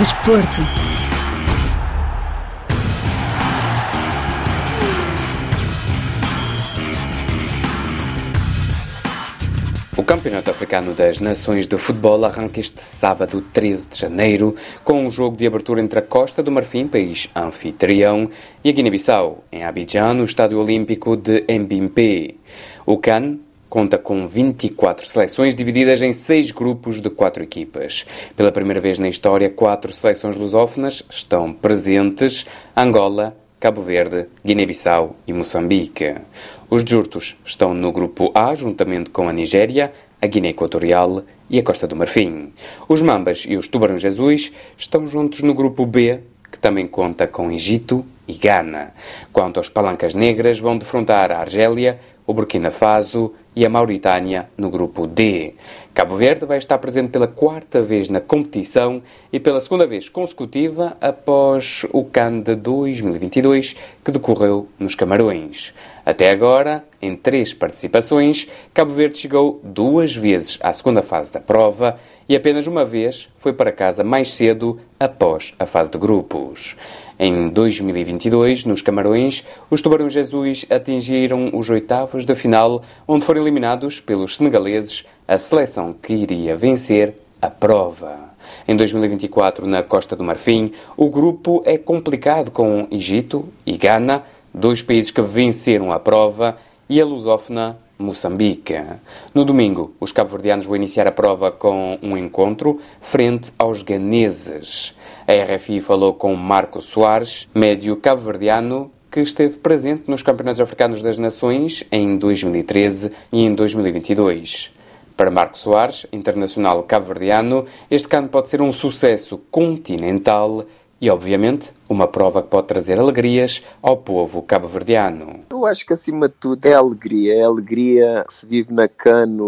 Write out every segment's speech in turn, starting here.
Desporto. O Campeonato Africano das Nações de Futebol arranca este sábado 13 de janeiro com um jogo de abertura entre a Costa do Marfim, país anfitrião, e a Guiné-Bissau, em Abidjan, no Estádio Olímpico de Mbimpe. O CAN conta com 24 seleções divididas em seis grupos de quatro equipas. Pela primeira vez na história, quatro seleções lusófonas estão presentes: Angola, Cabo Verde, Guiné-Bissau e Moçambique. Os Jurtos estão no grupo A, juntamente com a Nigéria, a Guiné Equatorial e a Costa do Marfim. Os Mambas e os Tubarões Azuis estão juntos no grupo B, que também conta com Egito e Gana. Quanto aos Palancas Negras, vão defrontar a Argélia, o Burkina Faso e a Mauritânia no grupo D. Cabo Verde vai estar presente pela quarta vez na competição e pela segunda vez consecutiva após o CAN de 2022 que decorreu nos Camarões. Até agora, em três participações, Cabo Verde chegou duas vezes à segunda fase da prova e apenas uma vez foi para casa mais cedo após a fase de grupos. Em 2022, nos Camarões, os Tubarões Azuis atingiram os oitavos da final, onde foram eliminados pelos senegaleses, a seleção que iria vencer a prova. Em 2024, na Costa do Marfim, o grupo é complicado com Egito e Gana, dois países que venceram a prova, e a lusófona Moçambique. No domingo, os cabo-verdianos vão iniciar a prova com um encontro frente aos ganeses. A RFI falou com Marco Soares, médio cabo-verdiano, que esteve presente nos Campeonatos Africanos das Nações em 2013 e em 2022. Para Marco Soares, internacional cabo-verdiano, este cano pode ser um sucesso continental e, obviamente, uma prova que pode trazer alegrias ao povo cabo-verdiano. Eu acho que, acima de tudo, é alegria. É alegria que se vive na cano,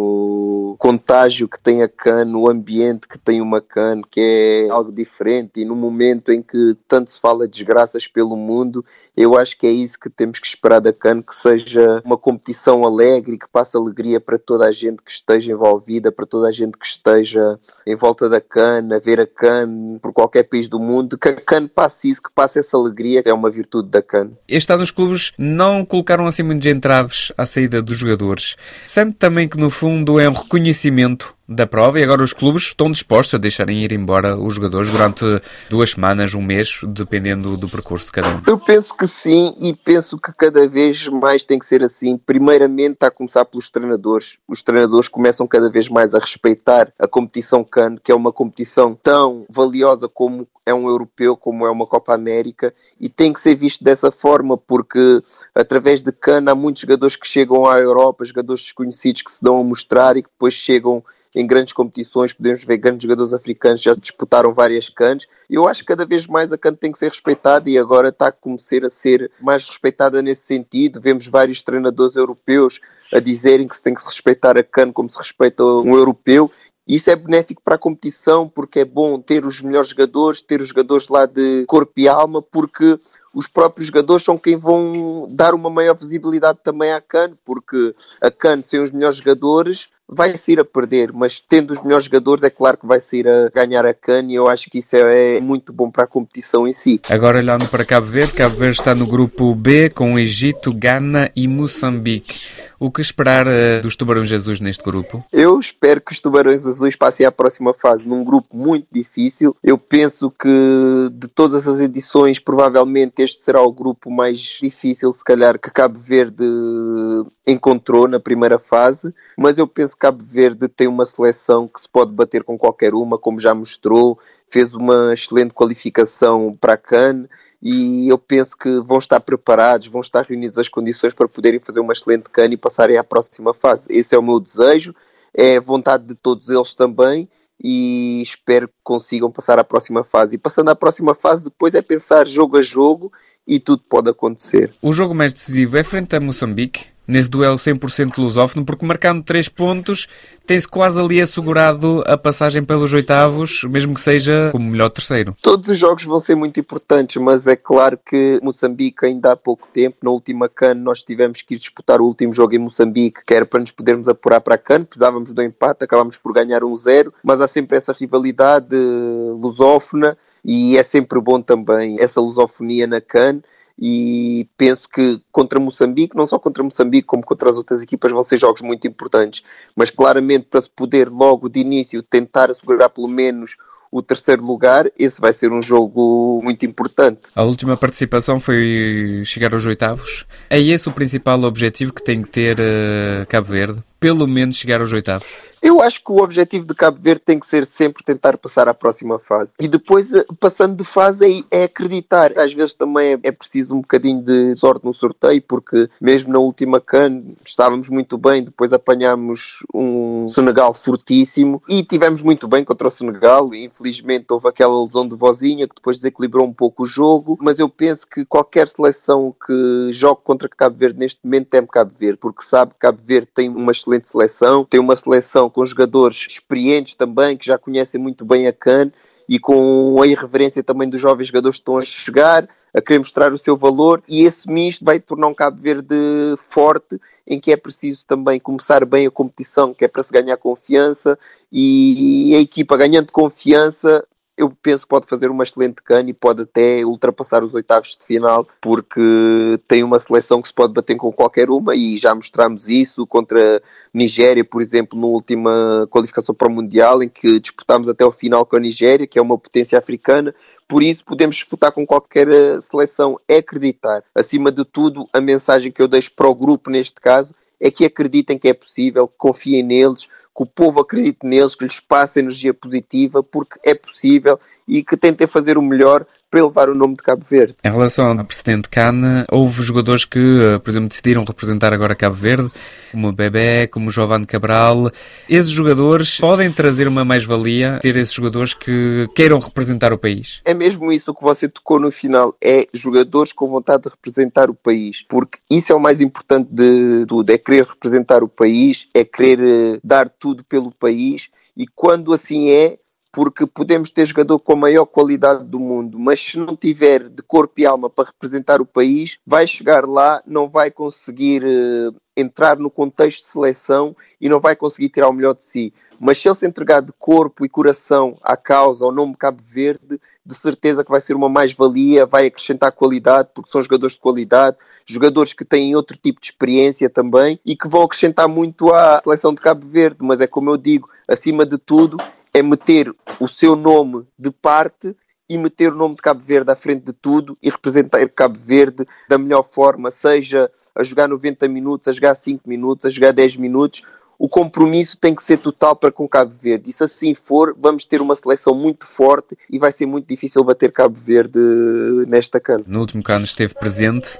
o contágio que tem a cano, o ambiente que tem uma cano, que é algo diferente. E no momento em que tanto se fala de desgraças pelo mundo, eu acho que é isso que temos que esperar da CAN, que seja uma competição alegre, que passe alegria para toda a gente que esteja envolvida, para toda a gente que esteja em volta da CAN, a ver a CAN por qualquer país do mundo, que a CAN passe isso, que passe essa alegria, é uma virtude da CAN. Este ano os clubes não colocaram assim muitos entraves à saída dos jogadores. Sente também que no fundo é um reconhecimento da prova e agora os clubes estão dispostos a deixarem ir embora os jogadores durante duas semanas, um mês, dependendo do percurso de cada um? Eu penso que sim e penso que cada vez mais tem que ser assim. Primeiramente está a começar pelos treinadores. Os treinadores começam cada vez mais a respeitar a competição CAN, que é uma competição tão valiosa como é um europeu, como é uma Copa América, e tem que ser visto dessa forma, porque através de CAN há muitos jogadores que chegam à Europa, jogadores desconhecidos que se dão a mostrar e que depois chegam em grandes competições, podemos ver grandes jogadores africanos já disputaram várias canas. Eu acho que cada vez mais a CAN tem que ser respeitada e agora está a começar a ser mais respeitada nesse sentido. Vemos vários treinadores europeus a dizerem que se tem que respeitar a CAN como se respeita um europeu isso é benéfico para a competição porque é bom ter os melhores jogadores, ter os jogadores lá de corpo e alma, porque os próprios jogadores são quem vão dar uma maior visibilidade também à CAN, porque a CAN sem os melhores jogadores vai sair a perder, mas tendo os melhores jogadores, é claro que vai sair a ganhar a CAN e eu acho que isso é muito bom para a competição em si. Agora olhando para Cabo Verde, Cabo Verde está no grupo B com Egito, Gana e Moçambique. O que esperar uh, dos Tubarões Azuis neste grupo? Eu espero que os Tubarões Azuis passem à próxima fase num grupo muito difícil. Eu penso que de todas as edições, provavelmente este será o grupo mais difícil, se calhar, que Cabo Verde encontrou na primeira fase, mas eu penso que Cabo Verde tem uma seleção que se pode bater com qualquer uma, como já mostrou, fez uma excelente qualificação para a CAN e eu penso que vão estar preparados, vão estar reunidos as condições para poderem fazer uma excelente CAN e passarem à próxima fase. Esse é o meu desejo, é vontade de todos eles também e espero que consigam passar à próxima fase. E passando à próxima fase, depois é pensar jogo a jogo e tudo pode acontecer. O jogo mais decisivo é frente a Moçambique? Nesse duelo 100% lusófono, porque marcando 3 pontos tem-se quase ali assegurado a passagem pelos oitavos, mesmo que seja como melhor terceiro. Todos os jogos vão ser muito importantes, mas é claro que Moçambique ainda há pouco tempo, na última CAN, nós tivemos que ir disputar o último jogo em Moçambique, que era para nos podermos apurar para a CAN, precisávamos do empate, acabámos por ganhar um 0, mas há sempre essa rivalidade lusófona e é sempre bom também essa lusofonia na CAN e penso que contra Moçambique, não só contra Moçambique como contra as outras equipas, vão ser jogos muito importantes, mas claramente para se poder logo de início tentar assegurar pelo menos o terceiro lugar, esse vai ser um jogo muito importante. A última participação foi chegar aos oitavos. É esse o principal objetivo que tem que ter uh, Cabo Verde? Pelo menos chegar aos oitavos? Eu acho que o objetivo de Cabo Verde tem que ser sempre tentar passar à próxima fase. E depois, eh, passando de fase, é, é acreditar. Às vezes também é, é, preciso um bocadinho de sorte no sorteio, porque mesmo na última CAN estávamos muito bem, depois apanhámos um Senegal fortíssimo e tivemos muito bem contra o Senegal. Infelizmente houve aquela lesão de vozinha que depois desequilibrou um pouco o jogo, mas eu penso que qualquer seleção que jogue contra Cabo Verde neste momento teme Cabo Verde, porque sabe que Cabo Verde tem uma excelente seleção, tem uma seleção com jogadores experientes também, que já conhecem muito bem a CAN e com a irreverência também dos jovens jogadores que estão a chegar, a querer mostrar o seu valor e esse misto vai tornar um Cabo Verde forte em que é preciso também começar bem a competição, que é para se ganhar confiança e a equipa ganhando confiança eu penso que pode fazer uma excelente cana e pode até ultrapassar os oitavos de final, porque tem uma seleção que se pode bater com qualquer uma e já mostramos isso contra Nigéria, por exemplo, na última qualificação para o Mundial, em que disputámos até o final com a Nigéria, que é uma potência africana. Por isso, podemos disputar com qualquer eh, seleção. É acreditar. Acima de tudo, a mensagem que eu deixo para o grupo, neste caso, é que acreditem que é possível, que confiem neles, que o povo acredite neles, que lhes passe energia positiva, porque é possível e que tentem fazer o melhor para elevar o nome de Cabo Verde. Em relação ao presidente Cana, houve jogadores que, eh, por exemplo, decidiram representar agora Cabo Verde, como o Bebé, como o Giovanni Cabral. Esses jogadores podem trazer uma mais-valia, ter esses jogadores que queiram representar o país? É mesmo isso que você tocou no final, é jogadores com vontade de representar o país, porque isso é o mais importante de tudo, é querer representar o país, é querer eh, dar tudo pelo país, e quando assim é, porque podemos ter jogador com a maior qualidade do mundo, mas se não tiver de corpo e alma para representar o país, vai chegar lá, não vai conseguir uh, entrar no contexto de seleção e não vai conseguir tirar o melhor de si. Mas se ele se entregar de corpo e coração à causa, ao nome Cabo Verde, de certeza que vai ser uma mais-valia, vai acrescentar qualidade, porque são jogadores de qualidade, jogadores que têm outro tipo de experiência também e que vão acrescentar muito à seleção de Cabo Verde. Mas é como eu digo, acima de tudo, é meter o seu nome de parte e meter o nome de Cabo Verde à frente de tudo e representar Cabo Verde da melhor forma, seja a jogar 90 minutos, a jogar 5 minutos, a jogar 10 minutos. O compromisso tem que ser total para com Cabo Verde. E se assim for, vamos ter uma seleção muito forte e vai ser muito difícil bater Cabo Verde nesta cana. No último cano esteve presente.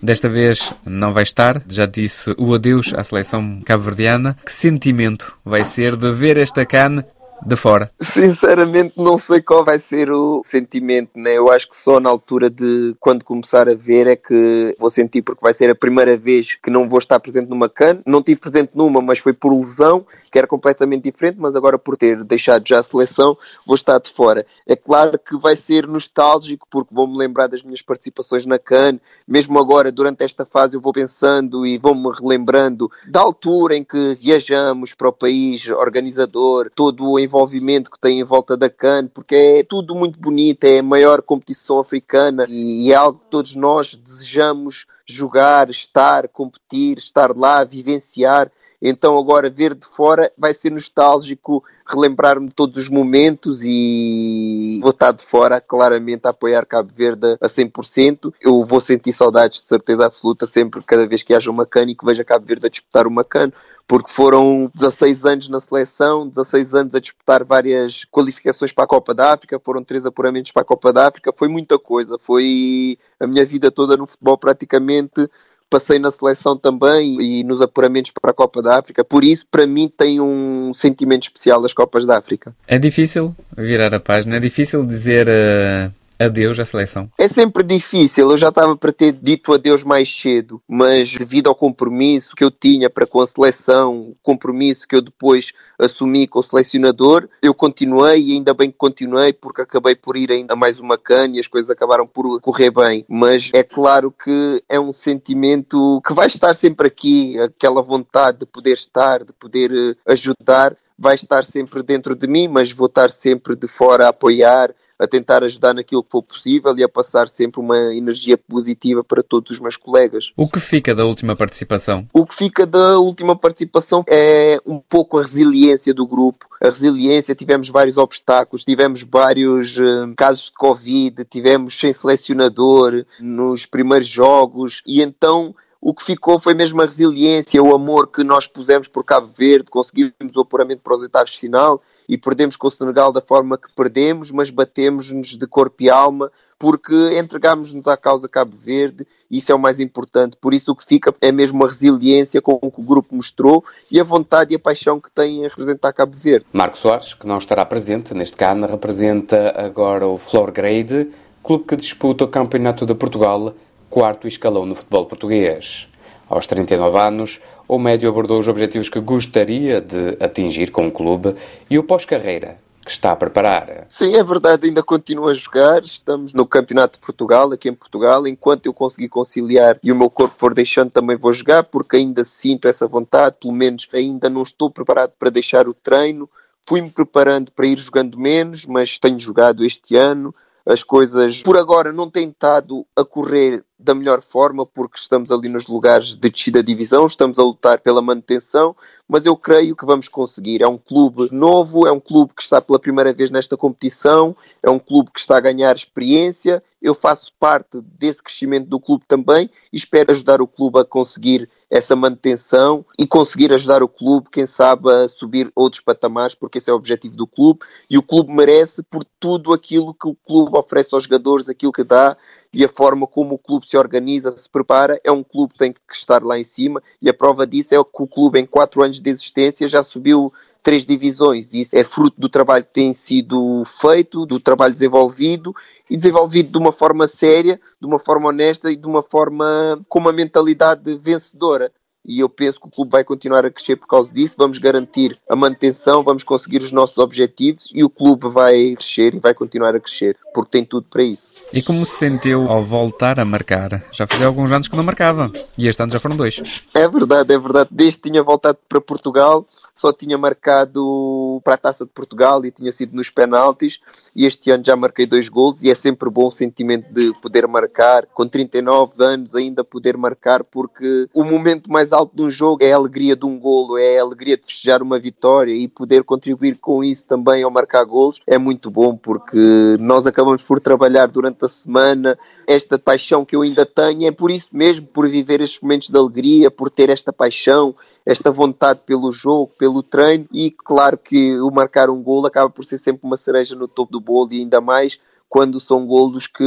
Desta vez não vai estar, já disse o adeus à seleção cabo-verdiana. Que sentimento vai ser de ver esta cana de fora? Sinceramente, não sei qual vai ser o sentimento, né? Eu acho que só na altura de quando começar a ver é que vou sentir, porque vai ser a primeira vez que não vou estar presente numa CAN. Não tive presente numa, mas foi por lesão, que era completamente diferente, mas agora por ter deixado já a seleção, vou estar de fora. É claro que vai ser nostálgico, porque vou-me lembrar das minhas participações na CAN. Mesmo agora, durante esta fase, eu vou pensando e vou-me relembrando da altura em que viajamos para o país organizador, todo o envolvimento que tem em volta da CAN, porque é tudo muito bonito, é a maior competição africana e é algo que todos nós desejamos jogar, estar, competir, estar lá, vivenciar. Então agora ver de fora vai ser nostálgico, relembrar-me todos os momentos e vou estar de fora claramente a apoiar Cabo Verde a 100%. Eu vou sentir saudades de certeza absoluta sempre cada vez que haja uma cana e que veja Cabo Verde a disputar uma cana porque foram 16 anos na seleção, 16 anos a disputar várias qualificações para a Copa da África, foram três apuramentos para a Copa da África, foi muita coisa, foi a minha vida toda no futebol praticamente. Passei na seleção também e nos apuramentos para a Copa da África, por isso, para mim, tem um sentimento especial das Copas da África. É difícil virar a página, é difícil dizer uh, adeus à seleção? É sempre difícil. Eu já estava para ter dito adeus mais cedo, mas devido ao compromisso que eu tinha para com a seleção, compromisso que eu depois assumi com o selecionador, eu continuei e ainda bem que continuei porque acabei por ir ainda mais uma cana e as coisas acabaram por correr bem. Mas é claro que é um sentimento que vai estar sempre aqui, aquela vontade de poder estar, de poder eh, ajudar vai estar sempre dentro de mim, mas vou estar sempre de fora a apoiar, a tentar ajudar naquilo que for possível e a passar sempre uma energia positiva para todos os meus colegas. O que fica da última participação? O que fica da última participação é um pouco a resiliência do grupo. A resiliência, tivemos vários obstáculos, tivemos vários uh, casos de Covid, tivemos sem selecionador nos primeiros jogos e então o que ficou foi mesmo a resiliência, o amor que nós pusemos por Cabo Verde, conseguimos o apuramento para os oitavos de final e perdemos com o Senegal da forma que perdemos, mas batemos-nos de corpo e alma porque entregámos-nos à causa Cabo Verde isso é o mais importante. Por isso o que fica é mesmo a resiliência com que o grupo mostrou e a vontade e a paixão que tem em representar Cabo Verde. Marco Soares, que não estará presente neste CAN, representa agora o Flor Grade, clube que disputa o Campeonato de Portugal, quarto escalão no futebol português. Aos 39 anos, o médio abordou os objetivos que gostaria de atingir com o clube e o pós-carreira que está a preparar. Sim, é verdade, ainda continuo a jogar. Estamos no Campeonato de Portugal, aqui em Portugal. Enquanto eu conseguir conciliar e o meu corpo for deixando, também vou jogar, porque ainda sinto essa vontade. Pelo menos ainda não estou preparado para deixar o treino. Fui-me preparando para ir jogando menos, mas tenho jogado este ano. As coisas, por agora, não têm estado a correr da melhor forma, porque estamos ali nos lugares de descida divisão, estamos a lutar pela manutenção, mas eu creio que vamos conseguir. É um clube novo, é um clube que está pela primeira vez nesta competição, é um clube que está a ganhar experiência. Eu faço parte desse crescimento do clube também e espero ajudar o clube a conseguir essa manutenção e conseguir ajudar o clube, quem sabe, a subir outros patamares, porque esse é o objetivo do clube. E o clube merece por tudo aquilo que o clube oferece aos jogadores, aquilo que dá e a forma como o clube se organiza, se prepara, é um clube que tem que estar lá em cima e a prova disso é que o clube em quatro anos de existência já subiu três divisões isso é fruto do trabalho que tem sido feito, do trabalho desenvolvido e desenvolvido de uma forma séria, de uma forma honesta e de uma forma com uma mentalidade vencedora e eu penso que o clube vai continuar a crescer por causa disso. Vamos garantir a manutenção, vamos conseguir os nossos objetivos e o clube vai crescer e vai continuar a crescer, porque tem tudo para isso. E como se sentiu ao voltar a marcar? Já fazia alguns anos que não marcava e este ano já foram dois. É verdade, é verdade. Desde que tinha voltado para Portugal, só tinha marcado para a Taça de Portugal e tinha sido nos penaltis e este ano já marquei dois gols e é sempre bom o sentimento de poder marcar, com 39 anos ainda poder marcar, porque o momento mais alto de um jogo é a alegria de um golo, é a alegria de festejar uma vitória e poder contribuir com isso também ao marcar golos é muito bom porque nós acabamos por trabalhar durante a semana esta paixão que eu ainda tenho é por isso mesmo, por viver estes momentos de alegria, por ter esta paixão, esta vontade pelo jogo, pelo treino e claro que o marcar um golo acaba por ser sempre uma cereja no topo do bolo e ainda mais quando são golos que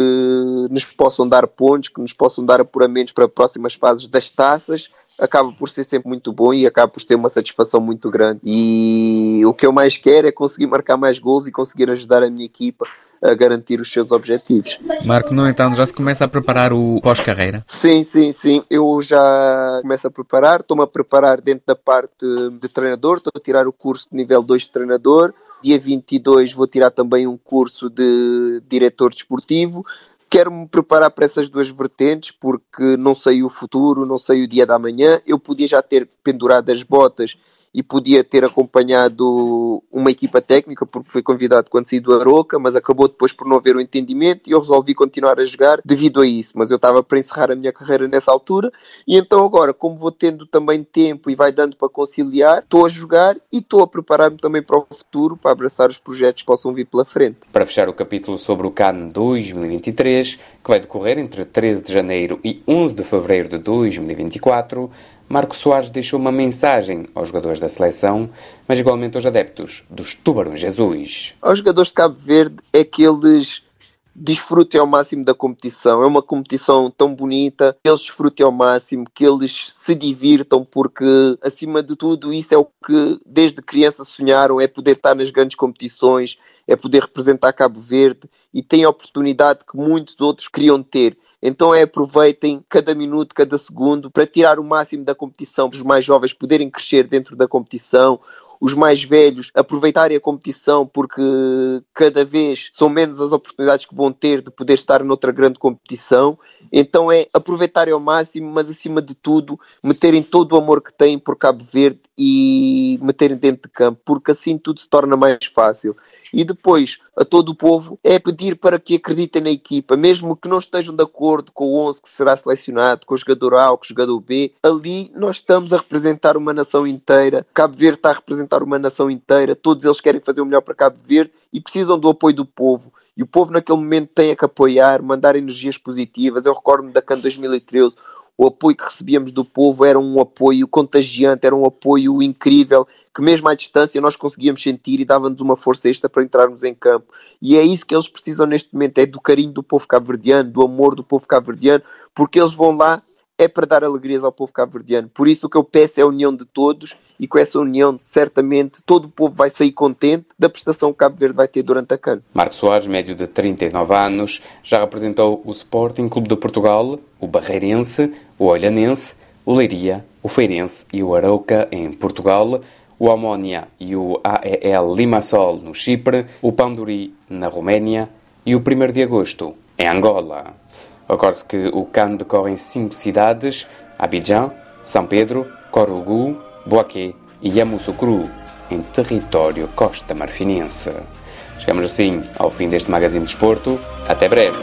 nos possam dar pontos, que nos possam dar apuramentos para próximas fases das taças acaba por ser sempre muito bom e acaba por ter uma satisfação muito grande. E o que eu mais quero é conseguir marcar mais gols e conseguir ajudar a minha equipa a garantir os seus objetivos. Marco, no entanto, já se começa a preparar o pós-carreira? Sim, sim, sim. Eu já começo a preparar, estou-me a preparar dentro da parte de treinador, estou a tirar o curso de nível 2 de treinador. Dia 22 vou tirar também um curso de diretor desportivo quero me preparar para essas duas vertentes porque não sei o futuro, não sei o dia da manhã. Eu podia já ter pendurado as botas e podia ter acompanhado uma equipa técnica, porque foi convidado quando saí do Aroca, mas acabou depois por não haver o um entendimento e eu resolvi continuar a jogar devido a isso. Mas eu estava para encerrar a minha carreira nessa altura e então agora, como vou tendo também tempo e vai dando para conciliar, estou a jogar e estou a preparar-me também para o futuro, para abraçar os projetos que possam vir pela frente. Para fechar o capítulo sobre o CAN 2023, que vai decorrer entre 13 de janeiro e 11 de fevereiro de 2024, Marco Soares deixou uma mensagem aos jogadores da seleção, mas igualmente aos adeptos dos Tubarões Jesus. Aos jogadores de Cabo Verde é que eles desfrutem ao máximo da competição. É uma competição tão bonita, que eles desfrutem ao máximo, que eles se divirtam, porque acima de tudo isso é o que desde criança sonharam, é poder estar nas grandes competições, é poder representar Cabo Verde e tem a oportunidade que muitos outros queriam ter. Então é aproveitem cada minuto, cada segundo para tirar o máximo da competição, para os mais jovens poderem crescer dentro da competição, os mais velhos aproveitarem a competição porque cada vez são menos as oportunidades que vão ter de poder estar noutra grande competição. Então é aproveitarem ao máximo, mas acima de tudo, meterem todo o amor que têm por Cabo Verde e meterem dentro de campo, porque assim tudo se torna mais fácil. E depois, a todo o povo é pedir para que acreditem na equipa, mesmo que não estejam de acordo com o 11 que será selecionado, com o jogador A ou com o jogador B. Ali nós estamos a representar uma nação inteira. Cabo Verde está a representar uma nação inteira. Todos eles querem fazer o melhor para Cabo Verde e precisam do apoio do povo. E o povo naquele momento tem que apoiar, mandar energias positivas. Eu recordo-me da CAN 2013, o apoio que recebíamos do povo era um apoio contagiante, era um apoio incrível, que mesmo à distância nós conseguíamos sentir e dava-nos uma força extra para entrarmos em campo. E é isso que eles precisam neste momento, é do carinho do povo cabo-verdiano, do amor do povo cabo-verdiano, porque eles vão lá é para dar alegrias ao povo cabo-verdiano. Por isso o que eu peço é a união de todos e com essa união, certamente, todo o povo vai sair contente da prestação que Cabo Verde vai ter durante a CAN. Marcos Soares, médio de 39 anos, já representou o Sporting Clube de Portugal, o Barreirense, o Olhanense, o Leiria, o Feirense e o Arauca em Portugal, o Amónia e o AEL Limassol no Chipre, o Panduri na Roménia e o 1 de Agosto em Angola. Recorde-se que o CAN decorre em cinco cidades: Abidjan, São Pedro, Corugu, Boaquê e Yamoussoukro, em território costa-marfinense. Chegamos assim ao fim deste Magazine de Desporto. Até breve.